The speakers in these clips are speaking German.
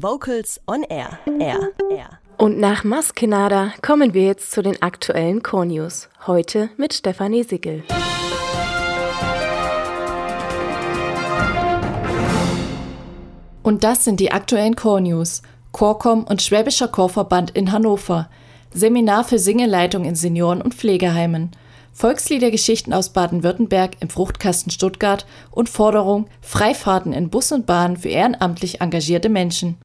Vocals on Air. Air. Air. Und nach Maskenada kommen wir jetzt zu den aktuellen Core News. Heute mit Stefanie Sickel. Und das sind die aktuellen Core News. Chorcom und Schwäbischer Chorverband in Hannover. Seminar für Singeleitung in Senioren- und Pflegeheimen. Volksliedergeschichten aus Baden-Württemberg im Fruchtkasten Stuttgart und Forderung Freifahrten in Bus und Bahn für ehrenamtlich engagierte Menschen.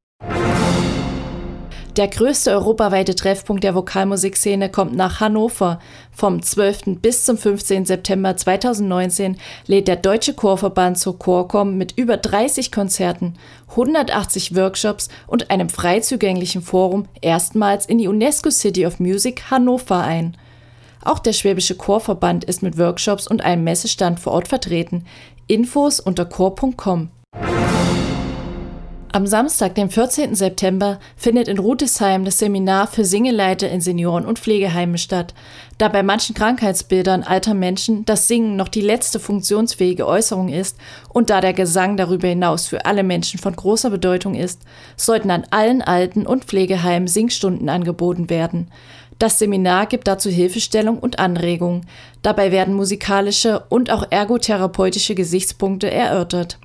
Der größte europaweite Treffpunkt der Vokalmusikszene kommt nach Hannover. Vom 12. bis zum 15. September 2019 lädt der Deutsche Chorverband zur Chorcom mit über 30 Konzerten, 180 Workshops und einem frei zugänglichen Forum erstmals in die UNESCO City of Music Hannover ein. Auch der Schwäbische Chorverband ist mit Workshops und einem Messestand vor Ort vertreten. Infos unter chor.com. Am Samstag, dem 14. September, findet in Rutesheim das Seminar für Singeleiter in Senioren- und Pflegeheimen statt. Da bei manchen Krankheitsbildern alter Menschen das Singen noch die letzte funktionsfähige Äußerung ist und da der Gesang darüber hinaus für alle Menschen von großer Bedeutung ist, sollten an allen Alten- und Pflegeheimen Singstunden angeboten werden. Das Seminar gibt dazu Hilfestellung und Anregungen. Dabei werden musikalische und auch ergotherapeutische Gesichtspunkte erörtert.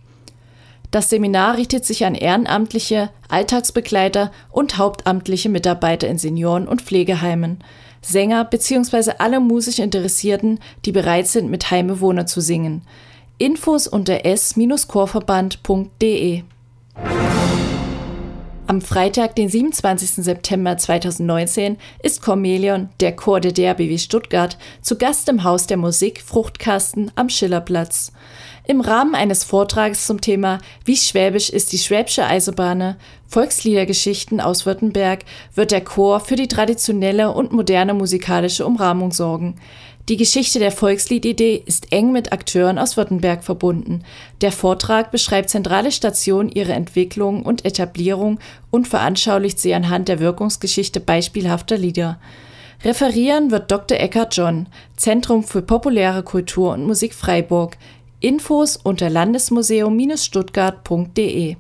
Das Seminar richtet sich an ehrenamtliche, Alltagsbegleiter und hauptamtliche Mitarbeiter in Senioren- und Pflegeheimen, Sänger bzw. alle musisch Interessierten, die bereit sind, mit Heimbewohnern zu singen. Infos unter s-chorverband.de am Freitag, den 27. September 2019, ist Cormelion, der Chor der DRBW Stuttgart, zu Gast im Haus der Musik Fruchtkasten am Schillerplatz. Im Rahmen eines Vortrags zum Thema Wie schwäbisch ist die Schwäbische Eisenbahne? Volksliedergeschichten aus Württemberg wird der Chor für die traditionelle und moderne musikalische Umrahmung sorgen. Die Geschichte der Volksliedidee ist eng mit Akteuren aus Württemberg verbunden. Der Vortrag beschreibt zentrale Stationen, ihre Entwicklung und Etablierung und veranschaulicht sie anhand der Wirkungsgeschichte beispielhafter Lieder. Referieren wird Dr. Eckhard John, Zentrum für populäre Kultur und Musik Freiburg. Infos unter landesmuseum-stuttgart.de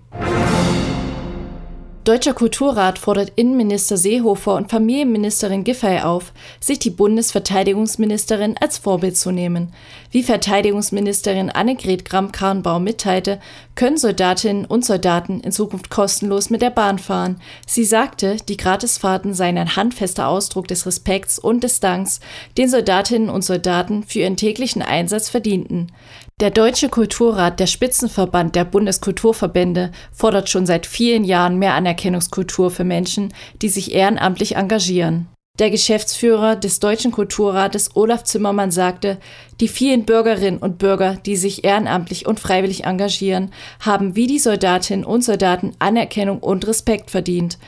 Deutscher Kulturrat fordert Innenminister Seehofer und Familienministerin Giffey auf, sich die Bundesverteidigungsministerin als Vorbild zu nehmen. Wie Verteidigungsministerin Annegret Kramp-Karrenbauer mitteilte, können Soldatinnen und Soldaten in Zukunft kostenlos mit der Bahn fahren. Sie sagte, die Gratisfahrten seien ein handfester Ausdruck des Respekts und des Danks, den Soldatinnen und Soldaten für ihren täglichen Einsatz verdienten. Der Deutsche Kulturrat, der Spitzenverband der Bundeskulturverbände, fordert schon seit vielen Jahren mehr Anerkennungskultur für Menschen, die sich ehrenamtlich engagieren. Der Geschäftsführer des Deutschen Kulturrates Olaf Zimmermann sagte, die vielen Bürgerinnen und Bürger, die sich ehrenamtlich und freiwillig engagieren, haben wie die Soldatinnen und Soldaten Anerkennung und Respekt verdient.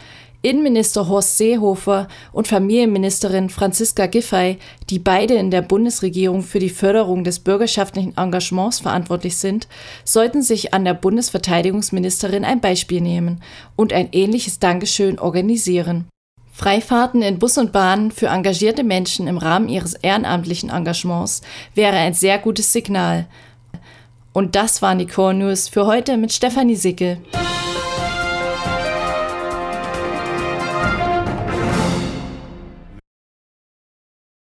Innenminister Horst Seehofer und Familienministerin Franziska Giffey, die beide in der Bundesregierung für die Förderung des bürgerschaftlichen Engagements verantwortlich sind, sollten sich an der Bundesverteidigungsministerin ein Beispiel nehmen und ein ähnliches Dankeschön organisieren. Freifahrten in Bus und Bahn für engagierte Menschen im Rahmen ihres ehrenamtlichen Engagements wäre ein sehr gutes Signal. Und das waren die Core News für heute mit Stefanie Sickel.